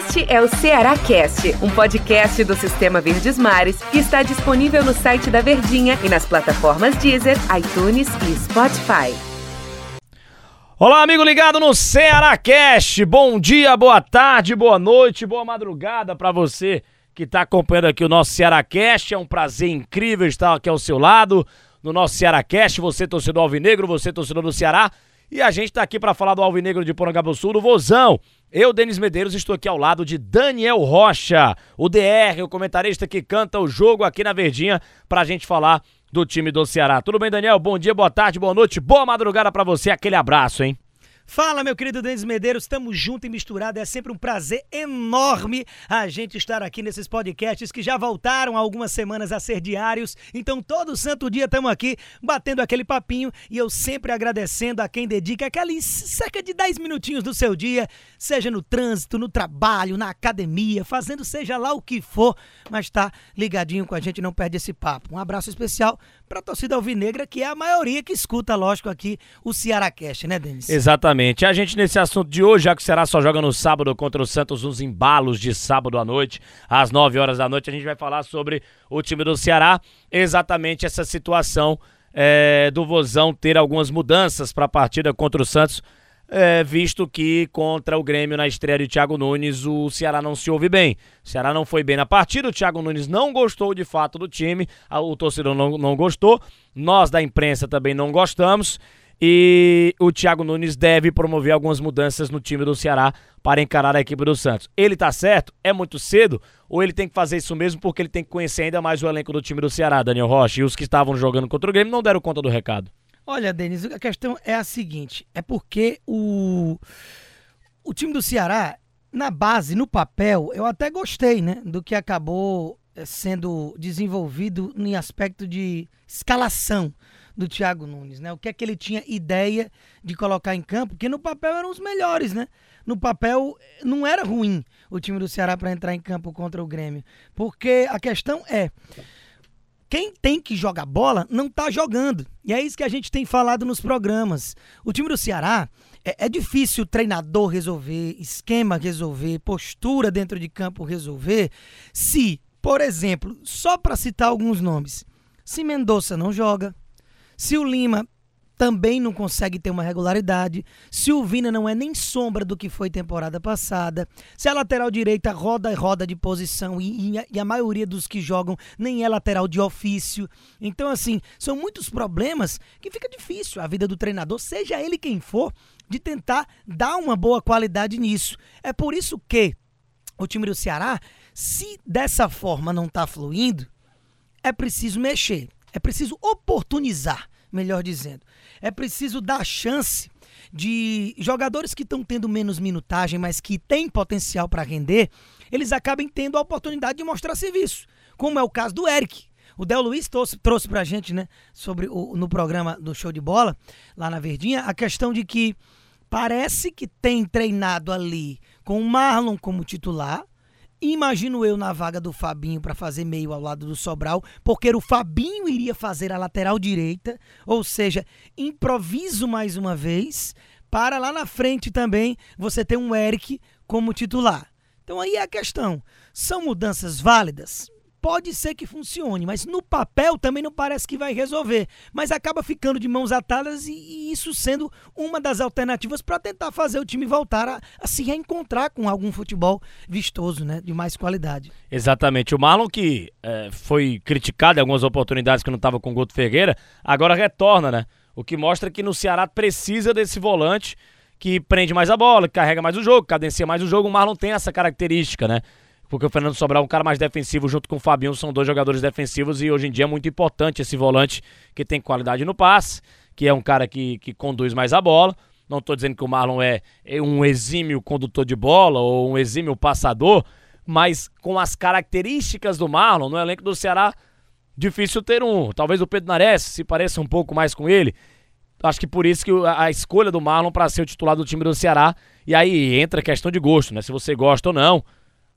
Este é o Ceará Cast, um podcast do Sistema Verdes Mares que está disponível no site da Verdinha e nas plataformas Deezer, iTunes e Spotify. Olá, amigo ligado no Ceará Cast. Bom dia, boa tarde, boa noite, boa madrugada para você que está acompanhando aqui o nosso Ceará Cast. É um prazer incrível estar aqui ao seu lado no nosso Ceará Cast. Você torcedor alvinegro, você torcedor do Ceará. E a gente está aqui para falar do Alvinegro de Sul, do Vozão. Eu, Denis Medeiros, estou aqui ao lado de Daniel Rocha, o DR, o comentarista que canta o jogo aqui na Verdinha, para a gente falar do time do Ceará. Tudo bem, Daniel? Bom dia, boa tarde, boa noite, boa madrugada para você. Aquele abraço, hein? Fala, meu querido Denis Medeiros, estamos juntos e misturados. É sempre um prazer enorme a gente estar aqui nesses podcasts que já voltaram há algumas semanas a ser diários. Então, todo santo dia estamos aqui batendo aquele papinho e eu sempre agradecendo a quem dedica aqueles cerca de 10 minutinhos do seu dia, seja no trânsito, no trabalho, na academia, fazendo seja lá o que for, mas tá ligadinho com a gente, não perde esse papo. Um abraço especial para a torcida alvinegra, que é a maioria que escuta, lógico, aqui o Ceará Cast, né, Denis? Exatamente. A gente nesse assunto de hoje, já que o Ceará só joga no sábado contra o Santos, nos embalos de sábado à noite, às 9 horas da noite, a gente vai falar sobre o time do Ceará, exatamente essa situação é, do Vozão ter algumas mudanças para a partida contra o Santos é, visto que contra o Grêmio na estreia de Thiago Nunes o Ceará não se ouve bem. O Ceará não foi bem na partida, o Thiago Nunes não gostou de fato do time, o torcedor não, não gostou, nós da imprensa também não gostamos. E o Thiago Nunes deve promover algumas mudanças no time do Ceará para encarar a equipe do Santos. Ele tá certo? É muito cedo? Ou ele tem que fazer isso mesmo porque ele tem que conhecer ainda mais o elenco do time do Ceará, Daniel Rocha? E os que estavam jogando contra o Grêmio não deram conta do recado. Olha, Denis, a questão é a seguinte: é porque o, o time do Ceará, na base, no papel, eu até gostei, né? Do que acabou eh, sendo desenvolvido em aspecto de escalação do Thiago Nunes, né? O que é que ele tinha ideia de colocar em campo, que no papel eram os melhores, né? No papel eh, não era ruim o time do Ceará para entrar em campo contra o Grêmio, porque a questão é quem tem que jogar bola não está jogando. E é isso que a gente tem falado nos programas. O time do Ceará é, é difícil o treinador resolver, esquema resolver, postura dentro de campo resolver, se, por exemplo, só para citar alguns nomes, se Mendonça não joga, se o Lima também não consegue ter uma regularidade. Se o Vina não é nem sombra do que foi temporada passada. Se a lateral direita roda e roda de posição e, e, a maioria dos que jogam nem é lateral de ofício. Então, assim, são muitos problemas que fica difícil a vida do treinador, seja ele quem for, de tentar dar uma boa qualidade nisso. É por isso que o time do Ceará, se dessa forma não está fluindo, é preciso mexer. É preciso oportunizar melhor dizendo. É preciso dar chance de jogadores que estão tendo menos minutagem, mas que têm potencial para render, eles acabem tendo a oportunidade de mostrar serviço, como é o caso do Eric. O Del Luiz trouxe, trouxe pra gente, né, sobre o, no programa do Show de Bola, lá na Verdinha, a questão de que parece que tem treinado ali com o Marlon como titular, Imagino eu na vaga do Fabinho para fazer meio ao lado do Sobral, porque o Fabinho iria fazer a lateral direita, ou seja, improviso mais uma vez, para lá na frente também você ter um Eric como titular. Então aí é a questão. São mudanças válidas? Pode ser que funcione, mas no papel também não parece que vai resolver. Mas acaba ficando de mãos atadas e, e isso sendo uma das alternativas para tentar fazer o time voltar a, a, se reencontrar com algum futebol vistoso, né, de mais qualidade. Exatamente. O Marlon, que é, foi criticado em algumas oportunidades que não estava com o Guto Ferreira, agora retorna, né? O que mostra que no Ceará precisa desse volante que prende mais a bola, que carrega mais o jogo, cadencia mais o jogo. O Marlon tem essa característica, né? Porque o Fernando Sobral é um cara mais defensivo junto com o Fabinho, são dois jogadores defensivos e hoje em dia é muito importante esse volante que tem qualidade no passe, que é um cara que, que conduz mais a bola. Não estou dizendo que o Marlon é, é um exímio condutor de bola ou um exímio passador, mas com as características do Marlon, no elenco do Ceará, difícil ter um. Talvez o Pedro Nares se pareça um pouco mais com ele. Acho que por isso que a escolha do Marlon para ser o titular do time do Ceará. E aí entra a questão de gosto, né? Se você gosta ou não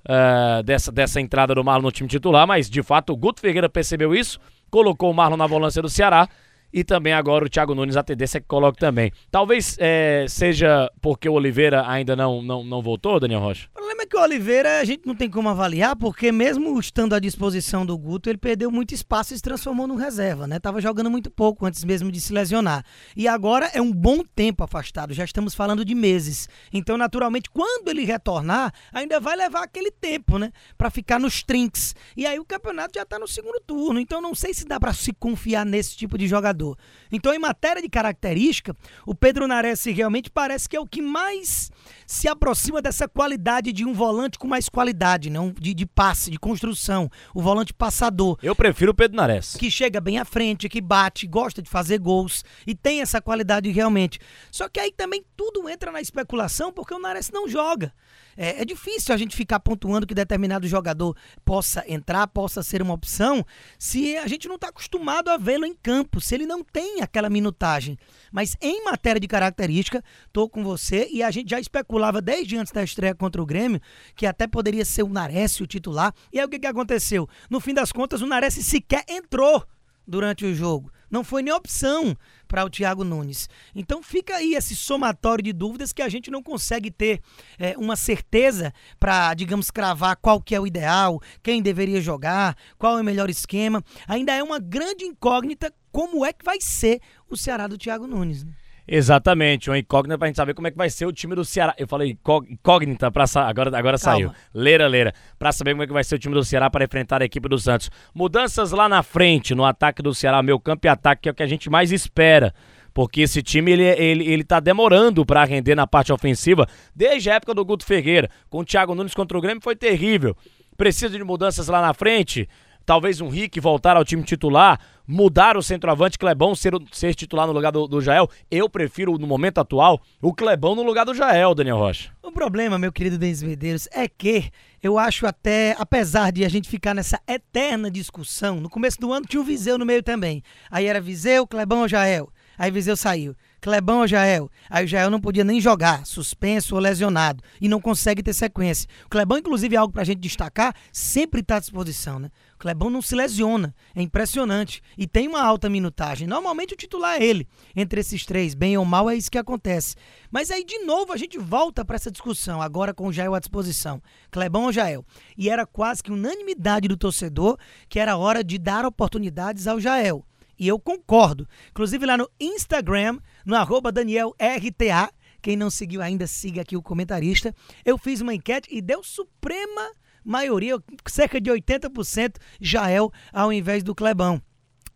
uh, dessa, dessa entrada do Marlon no time titular, mas de fato o Guto Ferreira percebeu isso, colocou o Marlon na volância do Ceará e também agora o Thiago Nunes a tendência é que coloque também. Talvez é, seja porque o Oliveira ainda não, não, não voltou, Daniel Rocha? O Oliveira a gente não tem como avaliar, porque mesmo estando à disposição do Guto, ele perdeu muito espaço e se transformou num reserva, né? Tava jogando muito pouco antes mesmo de se lesionar. E agora é um bom tempo afastado, já estamos falando de meses. Então, naturalmente, quando ele retornar, ainda vai levar aquele tempo, né? Para ficar nos trinks. E aí o campeonato já tá no segundo turno. Então, não sei se dá para se confiar nesse tipo de jogador. Então, em matéria de característica, o Pedro Nares realmente parece que é o que mais se aproxima dessa qualidade de um volante com mais qualidade, não de, de passe, de construção, o volante passador. Eu prefiro o Pedro Nares. Que chega bem à frente, que bate, gosta de fazer gols e tem essa qualidade realmente. Só que aí também tudo entra na especulação porque o Nares não joga. É, é, difícil a gente ficar pontuando que determinado jogador possa entrar, possa ser uma opção, se a gente não está acostumado a vê-lo em campo, se ele não tem aquela minutagem. Mas em matéria de característica, estou com você e a gente já especulava desde antes da estreia contra o Grêmio que até poderia ser o Nares o titular. E aí o que, que aconteceu? No fim das contas, o Nares sequer entrou durante o jogo. Não foi nem opção para o Thiago Nunes. Então fica aí esse somatório de dúvidas que a gente não consegue ter é, uma certeza para, digamos, cravar qual que é o ideal, quem deveria jogar, qual é o melhor esquema. Ainda é uma grande incógnita como é que vai ser o Ceará do Thiago Nunes. Né? Exatamente, uma incógnita pra gente saber como é que vai ser o time do Ceará. Eu falei incógnita pra sa... agora, agora saiu. Leira, leira. Pra saber como é que vai ser o time do Ceará para enfrentar a equipe do Santos. Mudanças lá na frente, no ataque do Ceará, meu campo e ataque, que é o que a gente mais espera. Porque esse time ele, ele, ele tá demorando para render na parte ofensiva desde a época do Guto Ferreira. Com o Thiago Nunes contra o Grêmio foi terrível. Precisa de mudanças lá na frente talvez um Rick voltar ao time titular, mudar o centroavante Clebão ser, ser titular no lugar do, do Jael. Eu prefiro, no momento atual, o Clebão no lugar do Jael, Daniel Rocha. O problema, meu querido Denis Medeiros, é que eu acho até, apesar de a gente ficar nessa eterna discussão, no começo do ano tinha o Viseu no meio também. Aí era Viseu, Clebão ou Jael. Aí Viseu saiu. Clebão ou Jael? Aí o Jael não podia nem jogar, suspenso ou lesionado, e não consegue ter sequência. O Clebão, inclusive, é algo pra gente destacar, sempre está à disposição, né? O Clebão não se lesiona, é impressionante. E tem uma alta minutagem. Normalmente o titular é ele. Entre esses três, bem ou mal, é isso que acontece. Mas aí, de novo, a gente volta para essa discussão, agora com o Jael à disposição. Clebão ou Jael? E era quase que unanimidade do torcedor que era hora de dar oportunidades ao Jael. E eu concordo. Inclusive lá no Instagram, no DanielRTA, quem não seguiu ainda, siga aqui o comentarista. Eu fiz uma enquete e deu suprema maioria, cerca de 80% Jael ao invés do Clebão.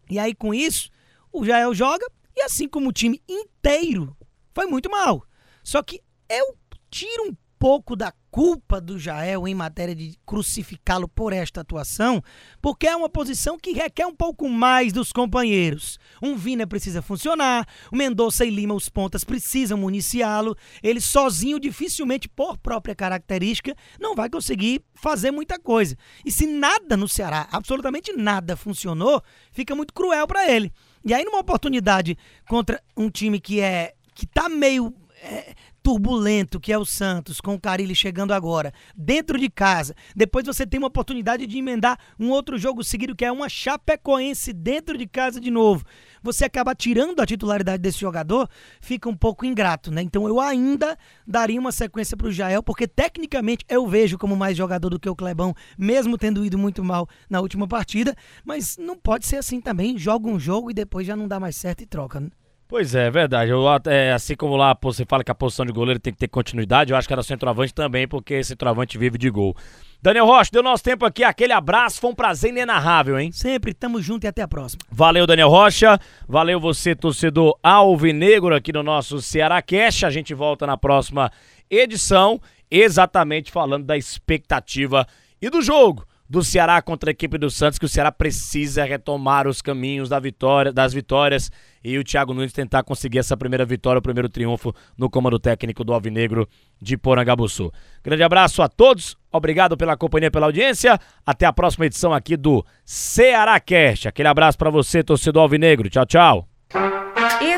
E aí com isso, o Jael joga e assim como o time inteiro foi muito mal. Só que eu tiro um pouco da culpa do Jael em matéria de crucificá-lo por esta atuação, porque é uma posição que requer um pouco mais dos companheiros. Um Vina precisa funcionar, o Mendonça e Lima, os pontas, precisam municiá-lo. Ele sozinho, dificilmente, por própria característica, não vai conseguir fazer muita coisa. E se nada no Ceará, absolutamente nada funcionou, fica muito cruel para ele. E aí, numa oportunidade contra um time que é que tá meio é, turbulento que é o Santos, com o Carilli chegando agora, dentro de casa. Depois você tem uma oportunidade de emendar um outro jogo seguido, que é uma Chapecoense dentro de casa de novo. Você acaba tirando a titularidade desse jogador, fica um pouco ingrato, né? Então eu ainda daria uma sequência para o Jael, porque tecnicamente eu vejo como mais jogador do que o Clebão, mesmo tendo ido muito mal na última partida, mas não pode ser assim também. Joga um jogo e depois já não dá mais certo e troca, né? Pois é, é verdade. Eu, é, assim como lá você fala que a posição de goleiro tem que ter continuidade, eu acho que era centroavante também, porque centroavante vive de gol. Daniel Rocha, deu nosso tempo aqui, aquele abraço, foi um prazer inenarrável, hein? Sempre, tamo junto e até a próxima. Valeu, Daniel Rocha, valeu você, torcedor alvinegro aqui no nosso Ceará Cash. A gente volta na próxima edição, exatamente falando da expectativa e do jogo do Ceará contra a equipe do Santos, que o Ceará precisa retomar os caminhos da vitória, das vitórias e o Thiago Nunes tentar conseguir essa primeira vitória, o primeiro triunfo no comando técnico do Alvinegro de Porangabuçu. Grande abraço a todos, obrigado pela companhia, pela audiência. Até a próxima edição aqui do Ceará Cast. Aquele abraço para você, torcedor Alvinegro. Tchau, tchau.